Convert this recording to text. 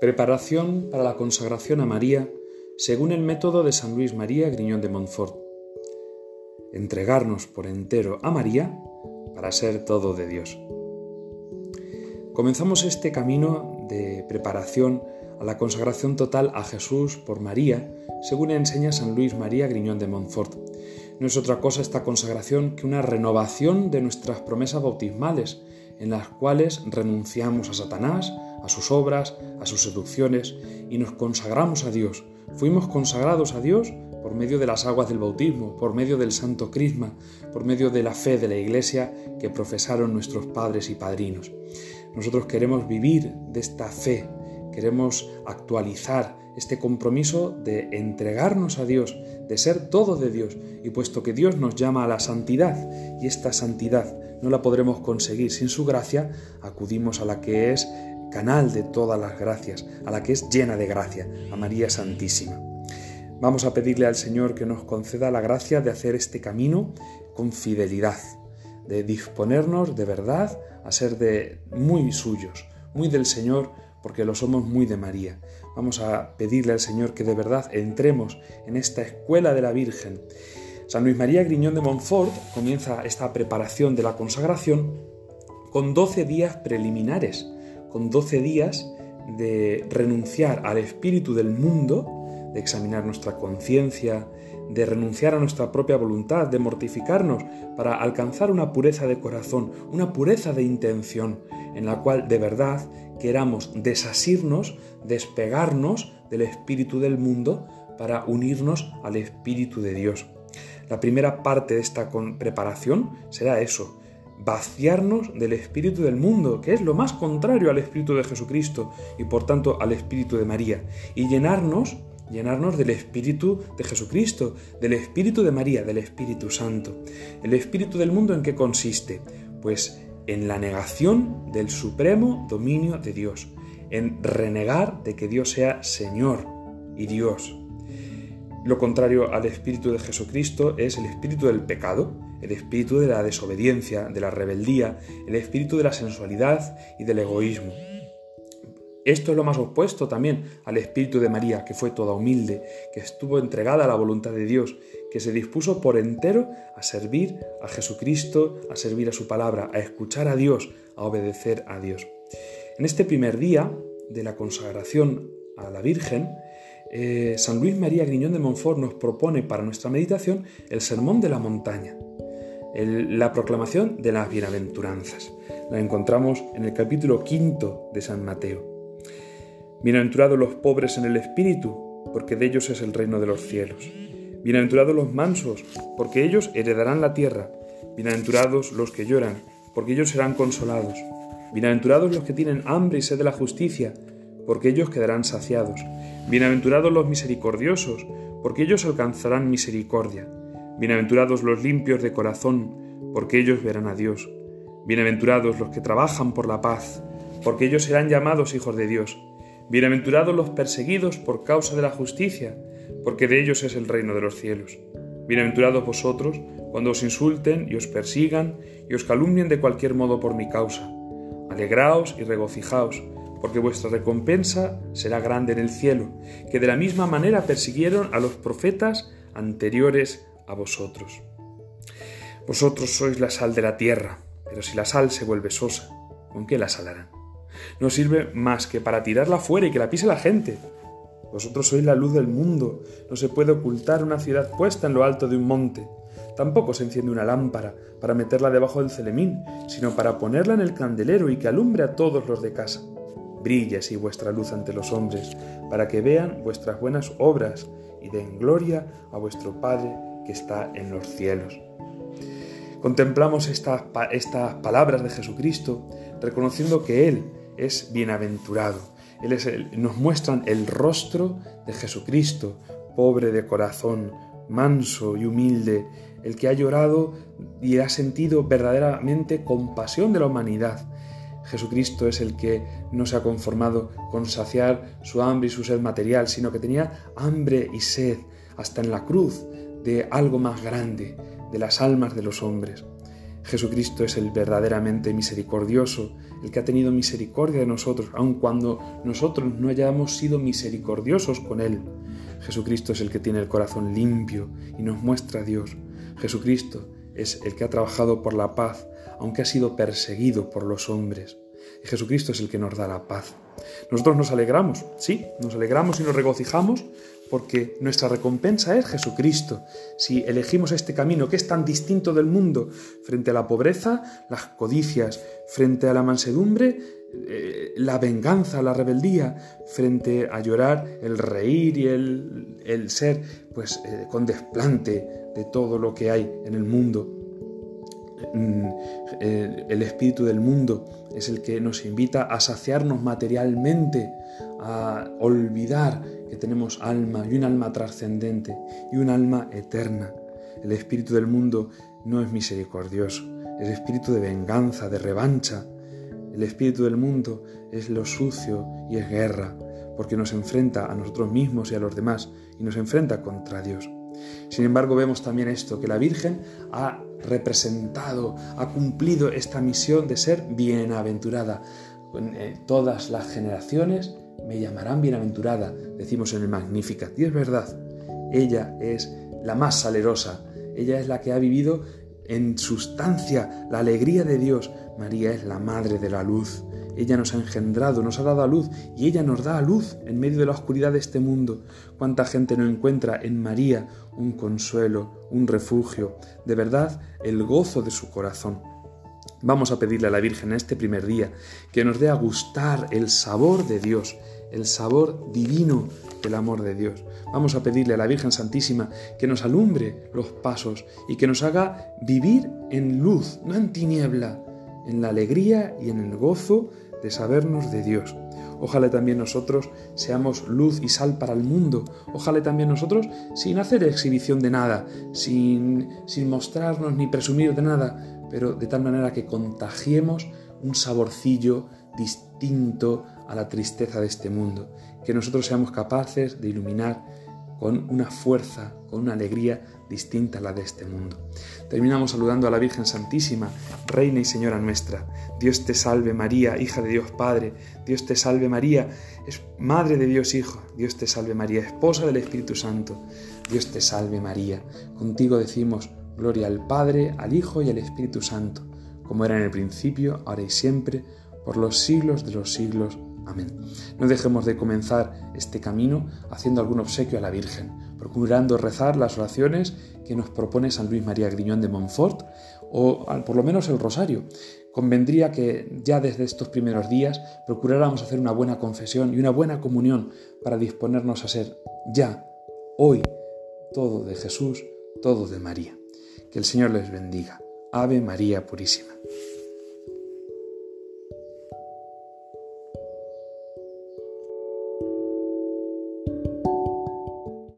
Preparación para la consagración a María según el método de San Luis María Griñón de Montfort. Entregarnos por entero a María para ser todo de Dios. Comenzamos este camino de preparación a la consagración total a Jesús por María, según enseña San Luis María Griñón de Montfort. No es otra cosa esta consagración que una renovación de nuestras promesas bautismales, en las cuales renunciamos a Satanás, a sus obras, a sus seducciones y nos consagramos a Dios. Fuimos consagrados a Dios por medio de las aguas del bautismo, por medio del santo crisma, por medio de la fe de la Iglesia que profesaron nuestros padres y padrinos. Nosotros queremos vivir de esta fe, queremos actualizar este compromiso de entregarnos a Dios, de ser todo de Dios, y puesto que Dios nos llama a la santidad, y esta santidad no la podremos conseguir sin su gracia, acudimos a la que es canal de todas las gracias, a la que es llena de gracia, a María Santísima. Vamos a pedirle al Señor que nos conceda la gracia de hacer este camino con fidelidad, de disponernos de verdad a ser de muy suyos, muy del Señor, porque lo somos muy de María. Vamos a pedirle al Señor que de verdad entremos en esta escuela de la Virgen. San Luis María Griñón de Montfort comienza esta preparación de la consagración con doce días preliminares con 12 días de renunciar al espíritu del mundo, de examinar nuestra conciencia, de renunciar a nuestra propia voluntad, de mortificarnos para alcanzar una pureza de corazón, una pureza de intención, en la cual de verdad queramos desasirnos, despegarnos del espíritu del mundo para unirnos al espíritu de Dios. La primera parte de esta preparación será eso, vaciarnos del espíritu del mundo, que es lo más contrario al espíritu de Jesucristo y por tanto al espíritu de María, y llenarnos, llenarnos del espíritu de Jesucristo, del espíritu de María, del Espíritu Santo. ¿El espíritu del mundo en qué consiste? Pues en la negación del supremo dominio de Dios, en renegar de que Dios sea Señor y Dios. Lo contrario al espíritu de Jesucristo es el espíritu del pecado, el espíritu de la desobediencia, de la rebeldía, el espíritu de la sensualidad y del egoísmo. Esto es lo más opuesto también al espíritu de María, que fue toda humilde, que estuvo entregada a la voluntad de Dios, que se dispuso por entero a servir a Jesucristo, a servir a su palabra, a escuchar a Dios, a obedecer a Dios. En este primer día de la consagración a la Virgen, eh, San Luis María Griñón de Montfort nos propone para nuestra meditación el Sermón de la Montaña la proclamación de las bienaventuranzas. La encontramos en el capítulo quinto de San Mateo. Bienaventurados los pobres en el espíritu, porque de ellos es el reino de los cielos. Bienaventurados los mansos, porque ellos heredarán la tierra. Bienaventurados los que lloran, porque ellos serán consolados. Bienaventurados los que tienen hambre y sed de la justicia, porque ellos quedarán saciados. Bienaventurados los misericordiosos, porque ellos alcanzarán misericordia. Bienaventurados los limpios de corazón, porque ellos verán a Dios. Bienaventurados los que trabajan por la paz, porque ellos serán llamados hijos de Dios. Bienaventurados los perseguidos por causa de la justicia, porque de ellos es el reino de los cielos. Bienaventurados vosotros cuando os insulten y os persigan y os calumnien de cualquier modo por mi causa. Alegraos y regocijaos, porque vuestra recompensa será grande en el cielo, que de la misma manera persiguieron a los profetas anteriores a vosotros. Vosotros sois la sal de la tierra, pero si la sal se vuelve sosa, ¿con qué la salarán? No sirve más que para tirarla fuera y que la pise la gente. Vosotros sois la luz del mundo, no se puede ocultar una ciudad puesta en lo alto de un monte. Tampoco se enciende una lámpara para meterla debajo del celemín, sino para ponerla en el candelero y que alumbre a todos los de casa. Brille así vuestra luz ante los hombres, para que vean vuestras buenas obras y den gloria a vuestro Padre que está en los cielos. Contemplamos estas, estas palabras de Jesucristo reconociendo que Él es bienaventurado. Él es nos muestran el rostro de Jesucristo, pobre de corazón, manso y humilde, el que ha llorado y ha sentido verdaderamente compasión de la humanidad. Jesucristo es el que no se ha conformado con saciar su hambre y su sed material, sino que tenía hambre y sed hasta en la cruz de algo más grande, de las almas de los hombres. Jesucristo es el verdaderamente misericordioso, el que ha tenido misericordia de nosotros, aun cuando nosotros no hayamos sido misericordiosos con Él. Jesucristo es el que tiene el corazón limpio y nos muestra a Dios. Jesucristo es el que ha trabajado por la paz, aunque ha sido perseguido por los hombres. Y Jesucristo es el que nos da la paz. Nosotros nos alegramos, sí, nos alegramos y nos regocijamos porque nuestra recompensa es Jesucristo. Si elegimos este camino que es tan distinto del mundo, frente a la pobreza, las codicias, frente a la mansedumbre, eh, la venganza, la rebeldía, frente a llorar, el reír y el, ser pues eh, con desplante de todo lo que hay en el mundo. Mm, el espíritu del mundo es el que nos invita a saciarnos materialmente, a olvidar que tenemos alma y un alma trascendente y un alma eterna. El espíritu del mundo no es misericordioso, es espíritu de venganza, de revancha. El espíritu del mundo es lo sucio y es guerra, porque nos enfrenta a nosotros mismos y a los demás y nos enfrenta contra Dios. Sin embargo, vemos también esto, que la Virgen ha representado, ha cumplido esta misión de ser bienaventurada. En eh, todas las generaciones me llamarán bienaventurada, decimos en el Magnificat. Y es verdad, ella es la más salerosa, ella es la que ha vivido en sustancia la alegría de Dios. María es la madre de la luz. Ella nos ha engendrado, nos ha dado a luz y ella nos da a luz en medio de la oscuridad de este mundo. ¿Cuánta gente no encuentra en María un consuelo, un refugio, de verdad el gozo de su corazón? Vamos a pedirle a la Virgen este primer día que nos dé a gustar el sabor de Dios, el sabor divino del amor de Dios. Vamos a pedirle a la Virgen Santísima que nos alumbre los pasos y que nos haga vivir en luz, no en tiniebla, en la alegría y en el gozo de sabernos de Dios. Ojalá también nosotros seamos luz y sal para el mundo. Ojalá también nosotros, sin hacer exhibición de nada, sin, sin mostrarnos ni presumir de nada, pero de tal manera que contagiemos un saborcillo distinto a la tristeza de este mundo, que nosotros seamos capaces de iluminar con una fuerza, con una alegría distinta a la de este mundo. Terminamos saludando a la Virgen Santísima, Reina y Señora nuestra. Dios te salve María, hija de Dios Padre. Dios te salve María, es Madre de Dios Hijo. Dios te salve María, esposa del Espíritu Santo. Dios te salve María. Contigo decimos, gloria al Padre, al Hijo y al Espíritu Santo, como era en el principio, ahora y siempre, por los siglos de los siglos. Amén. No dejemos de comenzar este camino haciendo algún obsequio a la Virgen, procurando rezar las oraciones que nos propone San Luis María Griñón de Montfort o por lo menos el rosario. Convendría que ya desde estos primeros días procuráramos hacer una buena confesión y una buena comunión para disponernos a ser ya, hoy, todo de Jesús, todo de María. Que el Señor les bendiga. Ave María Purísima.